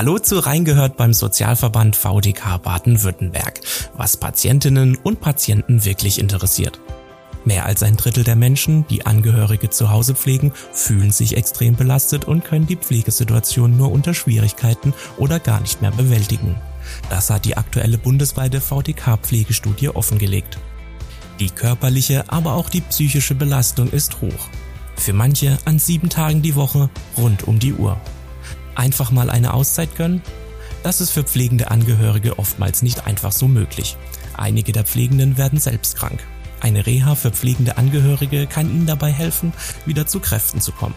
Hallo zu Reingehört beim Sozialverband VDK Baden-Württemberg, was Patientinnen und Patienten wirklich interessiert. Mehr als ein Drittel der Menschen, die Angehörige zu Hause pflegen, fühlen sich extrem belastet und können die Pflegesituation nur unter Schwierigkeiten oder gar nicht mehr bewältigen. Das hat die aktuelle bundesweite VDK-Pflegestudie offengelegt. Die körperliche, aber auch die psychische Belastung ist hoch. Für manche an sieben Tagen die Woche rund um die Uhr. Einfach mal eine Auszeit gönnen? Das ist für pflegende Angehörige oftmals nicht einfach so möglich. Einige der Pflegenden werden selbst krank. Eine Reha für pflegende Angehörige kann ihnen dabei helfen, wieder zu Kräften zu kommen.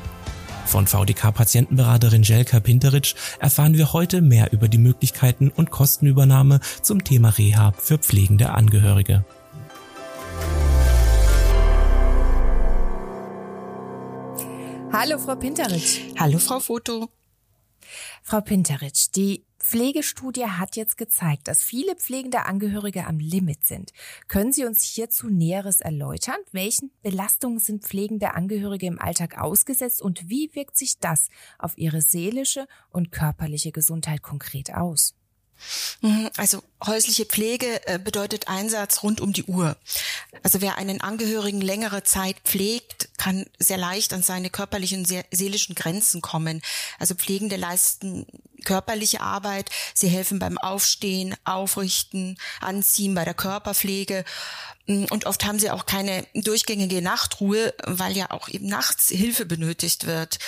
Von VDK-Patientenberaterin Jelka Pinteritsch erfahren wir heute mehr über die Möglichkeiten und Kostenübernahme zum Thema Reha für pflegende Angehörige. Hallo, Frau Pinteritsch. Hallo, Frau Foto. Frau Pinteritsch, die Pflegestudie hat jetzt gezeigt, dass viele pflegende Angehörige am Limit sind. Können Sie uns hierzu Näheres erläutern? Welchen Belastungen sind pflegende Angehörige im Alltag ausgesetzt und wie wirkt sich das auf ihre seelische und körperliche Gesundheit konkret aus? Mhm, also häusliche Pflege äh, bedeutet Einsatz rund um die Uhr. Also wer einen Angehörigen längere Zeit pflegt, kann sehr leicht an seine körperlichen und seelischen Grenzen kommen. Also Pflegende leisten körperliche Arbeit, sie helfen beim Aufstehen, Aufrichten, Anziehen, bei der Körperpflege. Mm, und oft haben sie auch keine durchgängige Nachtruhe, weil ja auch eben nachts Hilfe benötigt wird.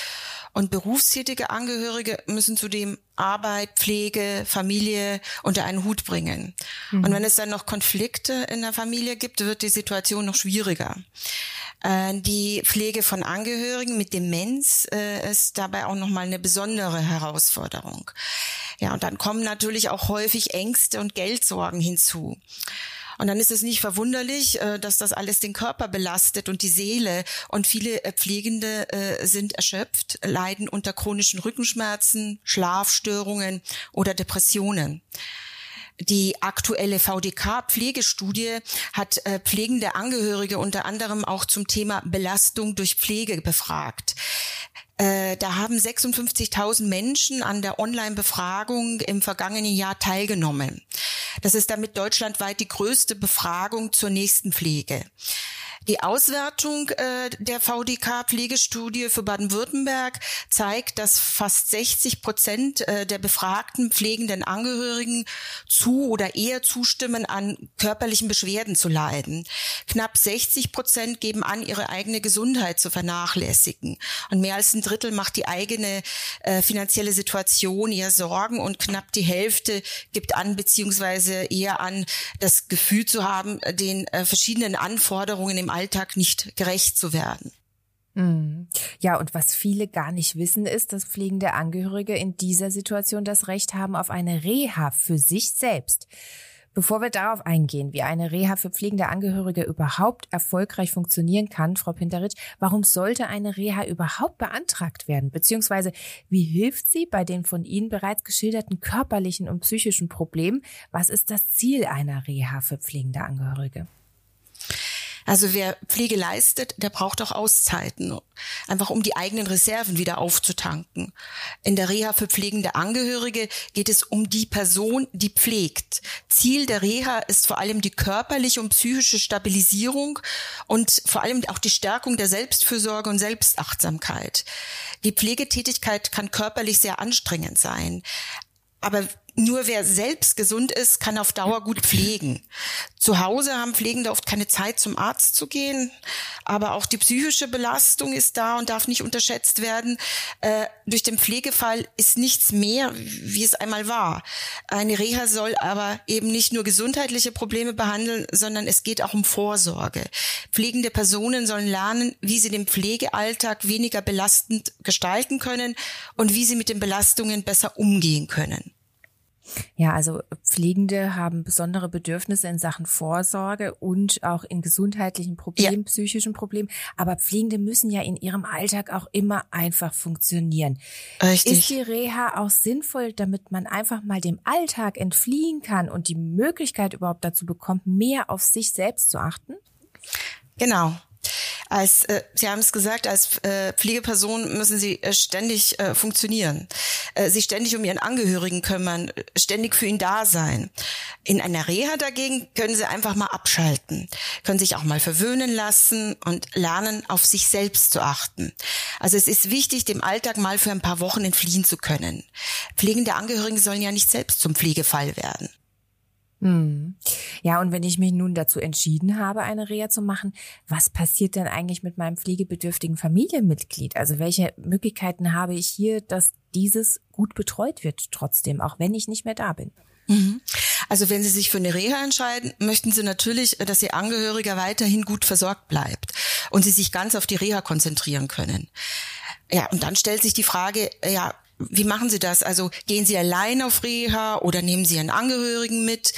Und berufstätige Angehörige müssen zudem Arbeit, Pflege, Familie unter einen Hut bringen. Mhm. Und wenn es dann noch Konflikte in der Familie gibt, wird die Situation noch schwieriger. Äh, die Pflege von Angehörigen mit Demenz äh, ist dabei auch nochmal eine besondere Herausforderung. Ja, und dann kommen natürlich auch häufig Ängste und Geldsorgen hinzu. Und dann ist es nicht verwunderlich, äh, dass das alles den Körper belastet und die Seele. Und viele äh, Pflegende äh, sind erschöpft, leiden unter chronischen Rückenschmerzen, Schlafstörungen oder Depressionen. Die aktuelle VDK-Pflegestudie hat pflegende Angehörige unter anderem auch zum Thema Belastung durch Pflege befragt. Äh, da haben 56.000 Menschen an der Online-Befragung im vergangenen Jahr teilgenommen. Das ist damit deutschlandweit die größte Befragung zur nächsten Pflege. Die Auswertung äh, der VDK-Pflegestudie für Baden-Württemberg zeigt, dass fast 60 Prozent äh, der befragten pflegenden Angehörigen zu oder eher zustimmen, an körperlichen Beschwerden zu leiden. Knapp 60 Prozent geben an, ihre eigene Gesundheit zu vernachlässigen. Und mehr als ein Drittel macht die eigene äh, finanzielle Situation ihr Sorgen und knapp die Hälfte gibt an, beziehungsweise eher an, das Gefühl zu haben, den äh, verschiedenen Anforderungen im Alltag nicht gerecht zu werden. Mhm. Ja, und was viele gar nicht wissen, ist, dass pflegende Angehörige in dieser Situation das Recht haben auf eine Reha für sich selbst. Bevor wir darauf eingehen, wie eine Reha für pflegende Angehörige überhaupt erfolgreich funktionieren kann, Frau Pinteritsch, warum sollte eine Reha überhaupt beantragt werden? Beziehungsweise wie hilft sie bei den von Ihnen bereits geschilderten körperlichen und psychischen Problemen? Was ist das Ziel einer Reha für pflegende Angehörige? Also wer Pflege leistet, der braucht auch Auszeiten, einfach um die eigenen Reserven wieder aufzutanken. In der Reha für pflegende Angehörige geht es um die Person, die pflegt. Ziel der Reha ist vor allem die körperliche und psychische Stabilisierung und vor allem auch die Stärkung der Selbstfürsorge und Selbstachtsamkeit. Die Pflegetätigkeit kann körperlich sehr anstrengend sein. Aber nur wer selbst gesund ist, kann auf Dauer gut pflegen. Zu Hause haben Pflegende oft keine Zeit, zum Arzt zu gehen, aber auch die psychische Belastung ist da und darf nicht unterschätzt werden. Äh, durch den Pflegefall ist nichts mehr, wie es einmal war. Eine Reha soll aber eben nicht nur gesundheitliche Probleme behandeln, sondern es geht auch um Vorsorge. Pflegende Personen sollen lernen, wie sie den Pflegealltag weniger belastend gestalten können und wie sie mit den Belastungen besser umgehen können. Ja, also Pflegende haben besondere Bedürfnisse in Sachen Vorsorge und auch in gesundheitlichen Problemen, ja. psychischen Problemen. Aber Pflegende müssen ja in ihrem Alltag auch immer einfach funktionieren. Richtig. Ist die Reha auch sinnvoll, damit man einfach mal dem Alltag entfliehen kann und die Möglichkeit überhaupt dazu bekommt, mehr auf sich selbst zu achten? Genau. Als äh, Sie haben es gesagt, als äh, Pflegeperson müssen Sie äh, ständig äh, funktionieren, äh, sich ständig um Ihren Angehörigen kümmern, ständig für ihn da sein. In einer Reha dagegen können Sie einfach mal abschalten, können sich auch mal verwöhnen lassen und lernen, auf sich selbst zu achten. Also es ist wichtig, dem Alltag mal für ein paar Wochen entfliehen zu können. Pflegende Angehörige sollen ja nicht selbst zum Pflegefall werden. Hm. Ja, und wenn ich mich nun dazu entschieden habe, eine Reha zu machen, was passiert denn eigentlich mit meinem pflegebedürftigen Familienmitglied? Also welche Möglichkeiten habe ich hier, dass dieses gut betreut wird trotzdem, auch wenn ich nicht mehr da bin? Mhm. Also wenn Sie sich für eine Reha entscheiden, möchten Sie natürlich, dass Ihr Angehöriger weiterhin gut versorgt bleibt und Sie sich ganz auf die Reha konzentrieren können. Ja, und dann stellt sich die Frage, ja, wie machen Sie das? Also gehen Sie allein auf Reha oder nehmen Sie Ihren Angehörigen mit?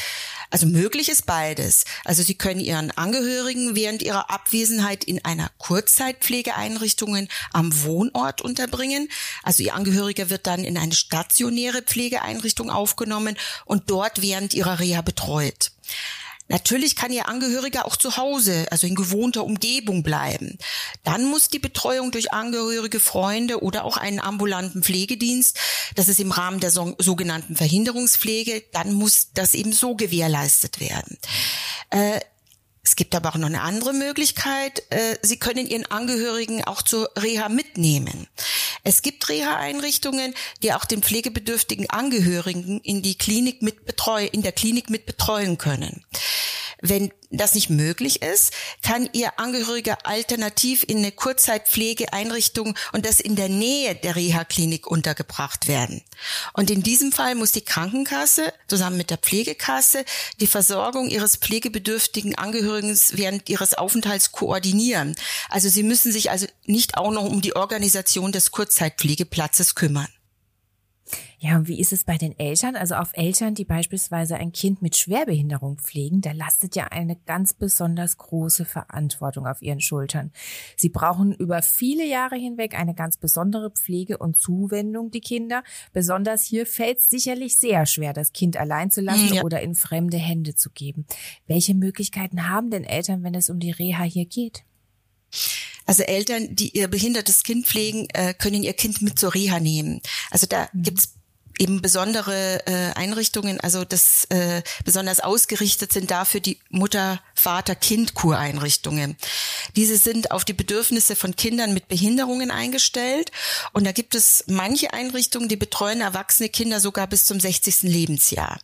Also möglich ist beides. Also Sie können Ihren Angehörigen während ihrer Abwesenheit in einer Kurzzeitpflegeeinrichtung am Wohnort unterbringen. Also Ihr Angehöriger wird dann in eine stationäre Pflegeeinrichtung aufgenommen und dort während ihrer Reha betreut. Natürlich kann Ihr Angehöriger auch zu Hause, also in gewohnter Umgebung bleiben. Dann muss die Betreuung durch Angehörige, Freunde oder auch einen ambulanten Pflegedienst, das ist im Rahmen der so, sogenannten Verhinderungspflege, dann muss das eben so gewährleistet werden. Äh, es gibt aber auch noch eine andere Möglichkeit. Äh, Sie können Ihren Angehörigen auch zur Reha mitnehmen. Es gibt Reha-Einrichtungen, die auch den pflegebedürftigen Angehörigen in die Klinik mit betreuen, in der Klinik mit betreuen können. Wenn das nicht möglich ist, kann Ihr Angehöriger alternativ in eine Kurzzeitpflegeeinrichtung und das in der Nähe der Reha-Klinik untergebracht werden. Und in diesem Fall muss die Krankenkasse zusammen mit der Pflegekasse die Versorgung Ihres pflegebedürftigen Angehörigen während Ihres Aufenthalts koordinieren. Also Sie müssen sich also nicht auch noch um die Organisation des Kurzzeitpflegeplatzes kümmern. Ja, und wie ist es bei den Eltern? Also auf Eltern, die beispielsweise ein Kind mit Schwerbehinderung pflegen, da lastet ja eine ganz besonders große Verantwortung auf ihren Schultern. Sie brauchen über viele Jahre hinweg eine ganz besondere Pflege und Zuwendung, die Kinder. Besonders hier fällt es sicherlich sehr schwer, das Kind allein zu lassen ja. oder in fremde Hände zu geben. Welche Möglichkeiten haben denn Eltern, wenn es um die Reha hier geht? Also Eltern, die ihr behindertes Kind pflegen, äh, können ihr Kind mit zur Reha nehmen. Also da mhm. gibt's eben besondere äh, Einrichtungen, also das äh, besonders ausgerichtet sind dafür die Mutter, Vater, Kind Kureinrichtungen. Diese sind auf die Bedürfnisse von Kindern mit Behinderungen eingestellt und da gibt es manche Einrichtungen, die betreuen erwachsene Kinder sogar bis zum 60. Lebensjahr.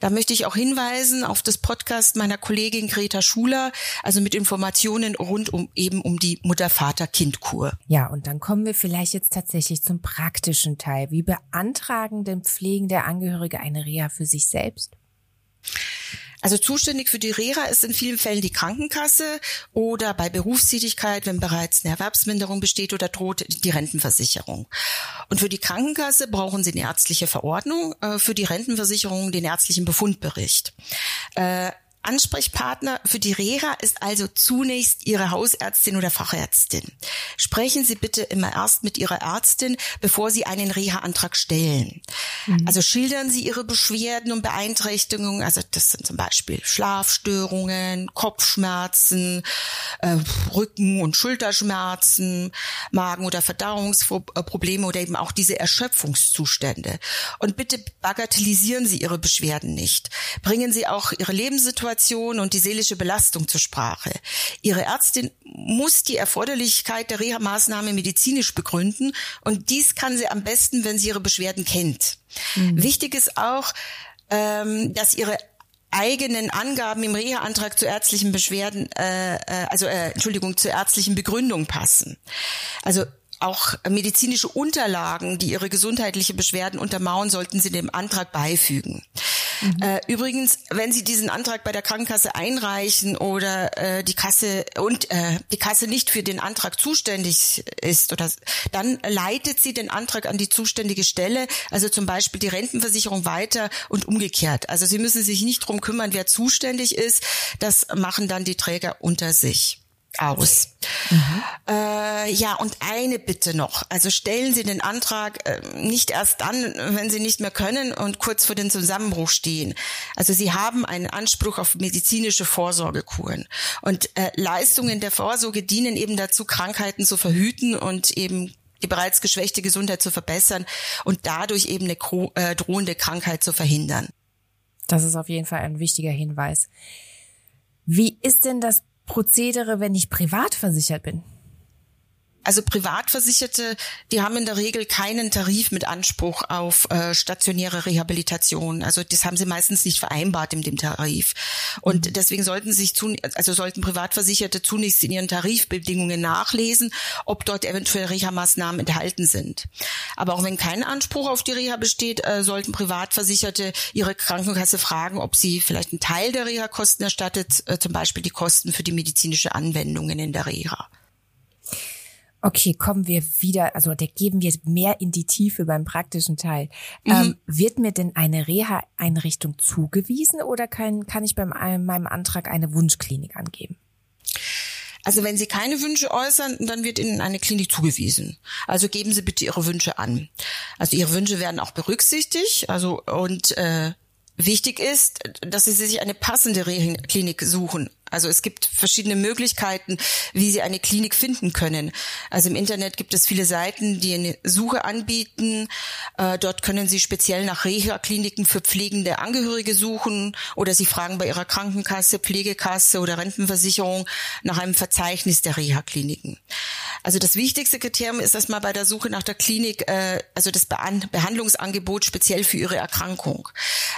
Da möchte ich auch hinweisen auf das Podcast meiner Kollegin Greta Schuler, also mit Informationen rund um eben um die Mutter, Vater, Kind Kur. Ja, und dann kommen wir vielleicht jetzt tatsächlich zum praktischen Teil. Wie beantragen denn pflegende Angehörige eine Reha für sich selbst? Also zuständig für die Reha ist in vielen Fällen die Krankenkasse oder bei Berufstätigkeit, wenn bereits eine Erwerbsminderung besteht oder droht, die Rentenversicherung. Und für die Krankenkasse brauchen sie eine ärztliche Verordnung, äh, für die Rentenversicherung den ärztlichen Befundbericht. Ansprechpartner für die Reha ist also zunächst Ihre Hausärztin oder Fachärztin. Sprechen Sie bitte immer erst mit Ihrer Ärztin, bevor Sie einen Reha-Antrag stellen. Mhm. Also schildern Sie Ihre Beschwerden und Beeinträchtigungen. Also das sind zum Beispiel Schlafstörungen, Kopfschmerzen, äh, Rücken- und Schulterschmerzen, Magen- oder Verdauungsprobleme oder eben auch diese Erschöpfungszustände. Und bitte bagatellisieren Sie Ihre Beschwerden nicht. Bringen Sie auch Ihre Lebenssituation Situation und die seelische Belastung zur Sprache. Ihre Ärztin muss die Erforderlichkeit der Reha-Maßnahme medizinisch begründen und dies kann sie am besten, wenn sie ihre Beschwerden kennt. Mhm. Wichtig ist auch, ähm, dass ihre eigenen Angaben im Reha-Antrag zu ärztlichen Beschwerden, äh, äh, also äh, Entschuldigung, zur ärztlichen Begründung passen. Also auch medizinische Unterlagen, die ihre gesundheitliche Beschwerden untermauern, sollten Sie dem Antrag beifügen. Mhm. Äh, übrigens, wenn Sie diesen Antrag bei der Krankenkasse einreichen oder äh, die Kasse und äh, die Kasse nicht für den Antrag zuständig ist, oder dann leitet sie den Antrag an die zuständige Stelle, also zum Beispiel die Rentenversicherung weiter und umgekehrt. Also Sie müssen sich nicht drum kümmern, wer zuständig ist. Das machen dann die Träger unter sich. Aus. Mhm. Äh, ja, und eine Bitte noch. Also stellen Sie den Antrag äh, nicht erst dann, wenn Sie nicht mehr können und kurz vor dem Zusammenbruch stehen. Also Sie haben einen Anspruch auf medizinische Vorsorgekuren. Und äh, Leistungen der Vorsorge dienen eben dazu, Krankheiten zu verhüten und eben die bereits geschwächte Gesundheit zu verbessern und dadurch eben eine äh, drohende Krankheit zu verhindern. Das ist auf jeden Fall ein wichtiger Hinweis. Wie ist denn das Prozedere, wenn ich privat versichert bin? Also Privatversicherte, die haben in der Regel keinen Tarif mit Anspruch auf äh, stationäre Rehabilitation. Also das haben sie meistens nicht vereinbart in dem Tarif. Und mhm. deswegen sollten sich zu, also sollten Privatversicherte zunächst in ihren Tarifbedingungen nachlesen, ob dort eventuell Reha-Maßnahmen enthalten sind. Aber auch wenn kein Anspruch auf die Reha besteht, äh, sollten Privatversicherte ihre Krankenkasse fragen, ob sie vielleicht einen Teil der Reha-Kosten erstattet, äh, zum Beispiel die Kosten für die medizinische Anwendungen in der Reha. Okay, kommen wir wieder, also da geben wir mehr in die Tiefe beim praktischen Teil. Mhm. Ähm, wird mir denn eine Reha-Einrichtung zugewiesen oder kann, kann ich beim äh, meinem Antrag eine Wunschklinik angeben? Also wenn Sie keine Wünsche äußern, dann wird Ihnen eine Klinik zugewiesen. Also geben Sie bitte Ihre Wünsche an. Also Ihre Wünsche werden auch berücksichtigt. Also und äh, Wichtig ist, dass Sie sich eine passende Klinik suchen. Also es gibt verschiedene Möglichkeiten, wie Sie eine Klinik finden können. Also im Internet gibt es viele Seiten, die eine Suche anbieten. Äh, dort können Sie speziell nach Reha-Kliniken für pflegende Angehörige suchen oder Sie fragen bei Ihrer Krankenkasse, Pflegekasse oder Rentenversicherung nach einem Verzeichnis der Reha-Kliniken. Also das wichtigste Kriterium ist, dass man bei der Suche nach der Klinik, äh, also das Behandlungsangebot speziell für Ihre Erkrankung.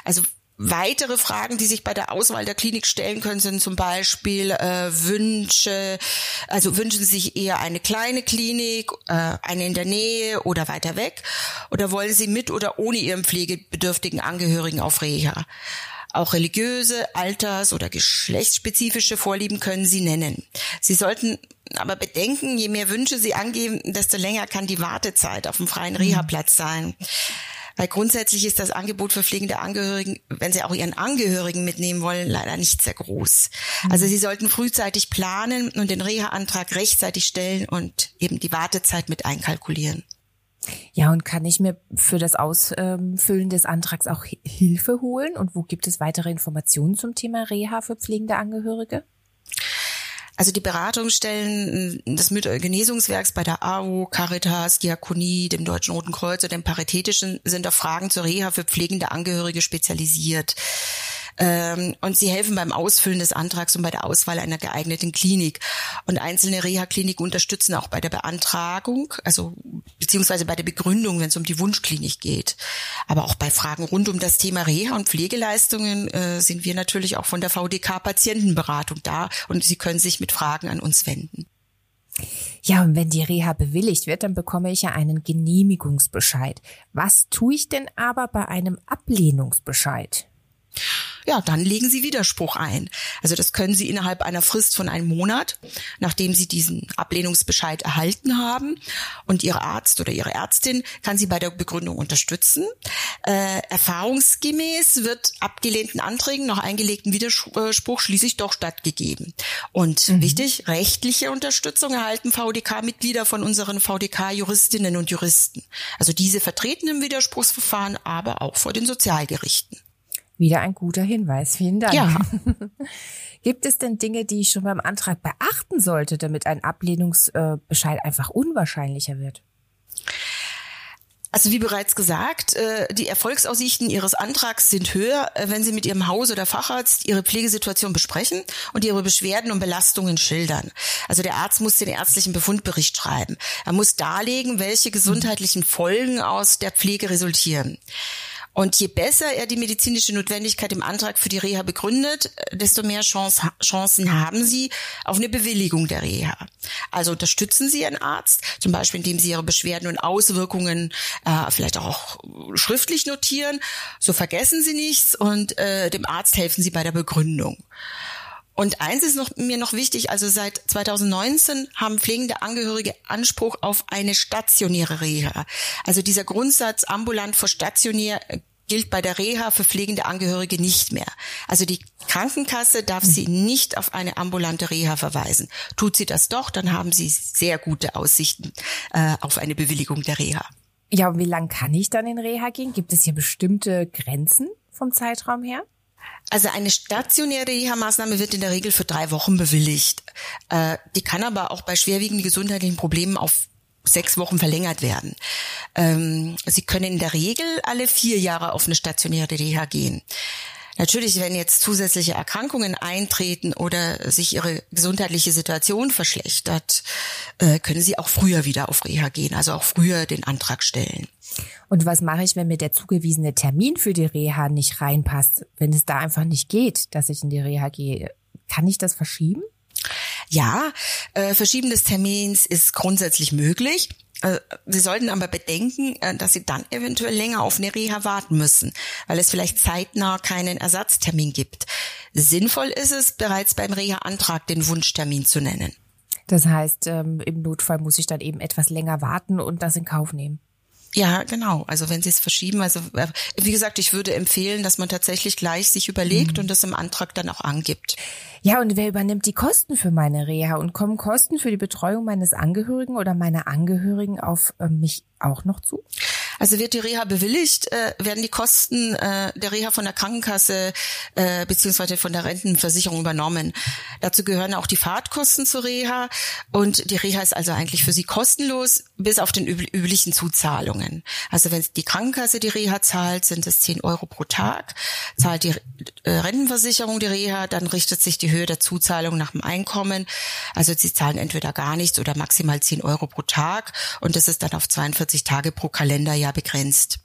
Also Weitere Fragen, die sich bei der Auswahl der Klinik stellen können, sind zum Beispiel äh, Wünsche, also wünschen Sie sich eher eine kleine Klinik, äh, eine in der Nähe oder weiter weg, oder wollen Sie mit oder ohne Ihren pflegebedürftigen Angehörigen auf Reha? Auch religiöse, alters- oder geschlechtsspezifische Vorlieben können Sie nennen. Sie sollten aber bedenken, je mehr Wünsche Sie angeben, desto länger kann die Wartezeit auf dem freien Reha-Platz sein. Weil grundsätzlich ist das Angebot für pflegende Angehörigen, wenn sie auch ihren Angehörigen mitnehmen wollen, leider nicht sehr groß. Mhm. Also sie sollten frühzeitig planen und den Reha-Antrag rechtzeitig stellen und eben die Wartezeit mit einkalkulieren. Ja, und kann ich mir für das Ausfüllen des Antrags auch Hilfe holen? Und wo gibt es weitere Informationen zum Thema Reha für pflegende Angehörige? Also die Beratungsstellen des Genesungswerks bei der AO, Caritas, Diakonie, dem Deutschen Roten Kreuz oder dem Paritätischen sind auf Fragen zur Reha für pflegende Angehörige spezialisiert. Ähm, und sie helfen beim Ausfüllen des Antrags und bei der Auswahl einer geeigneten Klinik. Und einzelne Reha-Kliniken unterstützen auch bei der Beantragung, also beziehungsweise bei der Begründung, wenn es um die Wunschklinik geht. Aber auch bei Fragen rund um das Thema Reha und Pflegeleistungen äh, sind wir natürlich auch von der VDK Patientenberatung da und Sie können sich mit Fragen an uns wenden. Ja, und wenn die Reha bewilligt wird, dann bekomme ich ja einen Genehmigungsbescheid. Was tue ich denn aber bei einem Ablehnungsbescheid? Ja, dann legen Sie Widerspruch ein. Also das können Sie innerhalb einer Frist von einem Monat, nachdem Sie diesen Ablehnungsbescheid erhalten haben. Und Ihr Arzt oder Ihre Ärztin kann Sie bei der Begründung unterstützen. Äh, erfahrungsgemäß wird abgelehnten Anträgen nach eingelegten Widerspruch schließlich doch stattgegeben. Und mhm. wichtig, rechtliche Unterstützung erhalten VDK-Mitglieder von unseren VDK-Juristinnen und Juristen. Also diese vertreten im Widerspruchsverfahren, aber auch vor den Sozialgerichten. Wieder ein guter Hinweis. Vielen Dank. Ja. Gibt es denn Dinge, die ich schon beim Antrag beachten sollte, damit ein Ablehnungsbescheid einfach unwahrscheinlicher wird? Also wie bereits gesagt, äh, die Erfolgsaussichten Ihres Antrags sind höher, äh, wenn Sie mit Ihrem Haus- oder Facharzt Ihre Pflegesituation besprechen und Ihre Beschwerden und Belastungen schildern. Also der Arzt muss den ärztlichen Befundbericht schreiben. Er muss darlegen, welche gesundheitlichen Folgen aus der Pflege resultieren. Und je besser er die medizinische Notwendigkeit im Antrag für die Reha begründet, desto mehr Chance, Chancen haben Sie auf eine Bewilligung der Reha. Also unterstützen Sie Ihren Arzt, zum Beispiel indem Sie Ihre Beschwerden und Auswirkungen äh, vielleicht auch schriftlich notieren. So vergessen Sie nichts und äh, dem Arzt helfen Sie bei der Begründung. Und eins ist noch, mir noch wichtig, also seit 2019 haben pflegende Angehörige Anspruch auf eine stationäre Reha. Also dieser Grundsatz ambulant vor stationär gilt bei der Reha für pflegende Angehörige nicht mehr. Also die Krankenkasse darf sie nicht auf eine ambulante Reha verweisen. Tut sie das doch, dann haben sie sehr gute Aussichten äh, auf eine Bewilligung der Reha. Ja, und wie lange kann ich dann in Reha gehen? Gibt es hier bestimmte Grenzen vom Zeitraum her? Also eine stationäre Reha-Maßnahme wird in der Regel für drei Wochen bewilligt. Äh, die kann aber auch bei schwerwiegenden gesundheitlichen Problemen auf sechs Wochen verlängert werden. Ähm, Sie können in der Regel alle vier Jahre auf eine stationäre Reha gehen. Natürlich, wenn jetzt zusätzliche Erkrankungen eintreten oder sich ihre gesundheitliche Situation verschlechtert, äh, können sie auch früher wieder auf Reha gehen, also auch früher den Antrag stellen. Und was mache ich, wenn mir der zugewiesene Termin für die Reha nicht reinpasst? Wenn es da einfach nicht geht, dass ich in die Reha gehe, kann ich das verschieben? Ja, äh, Verschieben des Termins ist grundsätzlich möglich. Äh, Sie sollten aber bedenken, äh, dass Sie dann eventuell länger auf eine Reha warten müssen, weil es vielleicht zeitnah keinen Ersatztermin gibt. Sinnvoll ist es, bereits beim Reha-Antrag den Wunschtermin zu nennen. Das heißt, ähm, im Notfall muss ich dann eben etwas länger warten und das in Kauf nehmen. Ja, genau. Also wenn Sie es verschieben, also äh, wie gesagt, ich würde empfehlen, dass man tatsächlich gleich sich überlegt mhm. und das im Antrag dann auch angibt. Ja, und wer übernimmt die Kosten für meine Reha und kommen Kosten für die Betreuung meines Angehörigen oder meiner Angehörigen auf äh, mich auch noch zu? Also wird die Reha bewilligt, äh, werden die Kosten äh, der Reha von der Krankenkasse äh, beziehungsweise von der Rentenversicherung übernommen. Dazu gehören auch die Fahrtkosten zur Reha und die Reha ist also eigentlich für sie kostenlos bis auf den üb üblichen Zuzahlungen. Also wenn die Krankenkasse die Reha zahlt, sind es 10 Euro pro Tag. Zahlt die äh, Rentenversicherung die Reha, dann richtet sich die Höhe der Zuzahlung nach dem Einkommen. Also sie zahlen entweder gar nichts oder maximal 10 Euro pro Tag und das ist dann auf 42 Tage pro Kalenderjahr begrenzt.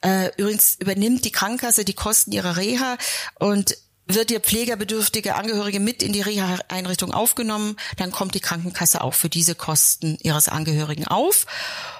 Äh, übrigens übernimmt die Krankenkasse die Kosten ihrer Reha und wird ihr pflegerbedürftige Angehörige mit in die Reha-Einrichtung aufgenommen, dann kommt die Krankenkasse auch für diese Kosten ihres Angehörigen auf.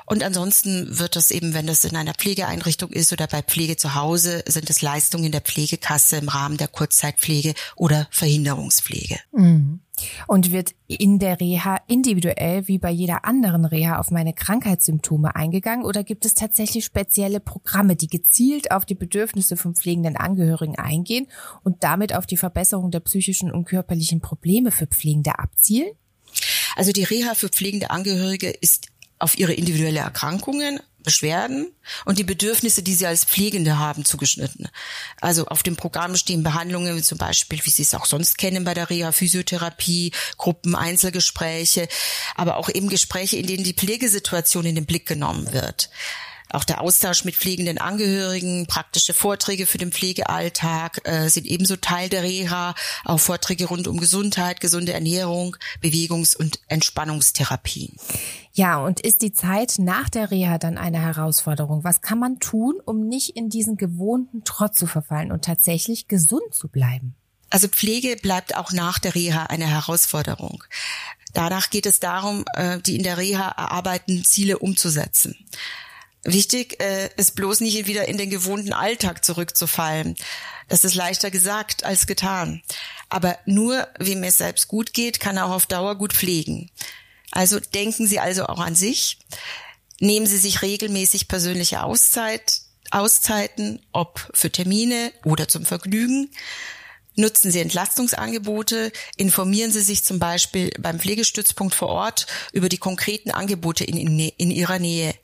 Und ansonsten wird das eben, wenn das in einer Pflegeeinrichtung ist oder bei Pflege zu Hause, sind es Leistungen der Pflegekasse im Rahmen der Kurzzeitpflege oder Verhinderungspflege. Mhm. Und wird in der Reha individuell wie bei jeder anderen Reha auf meine Krankheitssymptome eingegangen oder gibt es tatsächlich spezielle Programme, die gezielt auf die Bedürfnisse von pflegenden Angehörigen eingehen und damit auf die Verbesserung der psychischen und körperlichen Probleme für Pflegende abzielen? Also die Reha für pflegende Angehörige ist auf ihre individuelle Erkrankungen, Beschwerden und die Bedürfnisse, die sie als Pflegende haben, zugeschnitten. Also auf dem Programm stehen Behandlungen, zum Beispiel, wie Sie es auch sonst kennen bei der Reha, Physiotherapie, Gruppen, Einzelgespräche, aber auch eben Gespräche, in denen die Pflegesituation in den Blick genommen wird. Auch der Austausch mit pflegenden Angehörigen, praktische Vorträge für den Pflegealltag äh, sind ebenso Teil der Reha. Auch Vorträge rund um Gesundheit, gesunde Ernährung, Bewegungs- und Entspannungstherapien. Ja, und ist die Zeit nach der Reha dann eine Herausforderung? Was kann man tun, um nicht in diesen gewohnten Trott zu verfallen und tatsächlich gesund zu bleiben? Also Pflege bleibt auch nach der Reha eine Herausforderung. Danach geht es darum, äh, die in der Reha erarbeiteten Ziele umzusetzen. Wichtig äh, ist bloß nicht wieder in den gewohnten Alltag zurückzufallen. Das ist leichter gesagt als getan. Aber nur, wem es selbst gut geht, kann auch auf Dauer gut pflegen. Also denken Sie also auch an sich. Nehmen Sie sich regelmäßig persönliche Auszeit, Auszeiten, ob für Termine oder zum Vergnügen. Nutzen Sie Entlastungsangebote, informieren Sie sich zum Beispiel beim Pflegestützpunkt vor Ort über die konkreten Angebote in, in, in Ihrer Nähe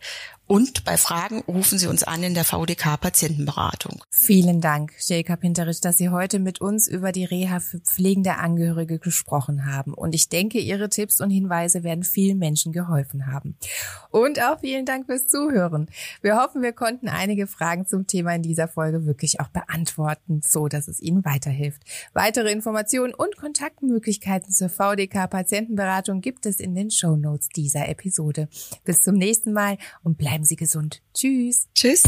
und bei Fragen rufen Sie uns an in der VDK Patientenberatung. Vielen Dank, Jelka Pinterich, dass Sie heute mit uns über die Reha für pflegende Angehörige gesprochen haben. Und ich denke, Ihre Tipps und Hinweise werden vielen Menschen geholfen haben. Und auch vielen Dank fürs Zuhören. Wir hoffen, wir konnten einige Fragen zum Thema in dieser Folge wirklich auch beantworten, so dass es Ihnen weiterhilft. Weitere Informationen und Kontaktmöglichkeiten zur VDK Patientenberatung gibt es in den Show Notes dieser Episode. Bis zum nächsten Mal und bleiben Bleiben Sie gesund. Tschüss. Tschüss.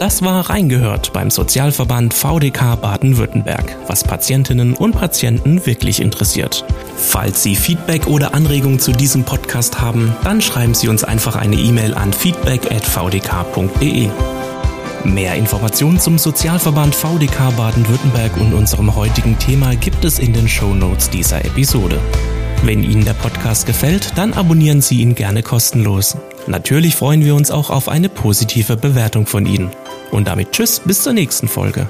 Das war Reingehört beim Sozialverband VDK Baden-Württemberg, was Patientinnen und Patienten wirklich interessiert. Falls Sie Feedback oder Anregungen zu diesem Podcast haben, dann schreiben Sie uns einfach eine E-Mail an feedback.vdk.de. Mehr Informationen zum Sozialverband VDK Baden-Württemberg und unserem heutigen Thema gibt es in den Show Notes dieser Episode. Wenn Ihnen der Podcast gefällt, dann abonnieren Sie ihn gerne kostenlos. Natürlich freuen wir uns auch auf eine positive Bewertung von Ihnen. Und damit Tschüss, bis zur nächsten Folge.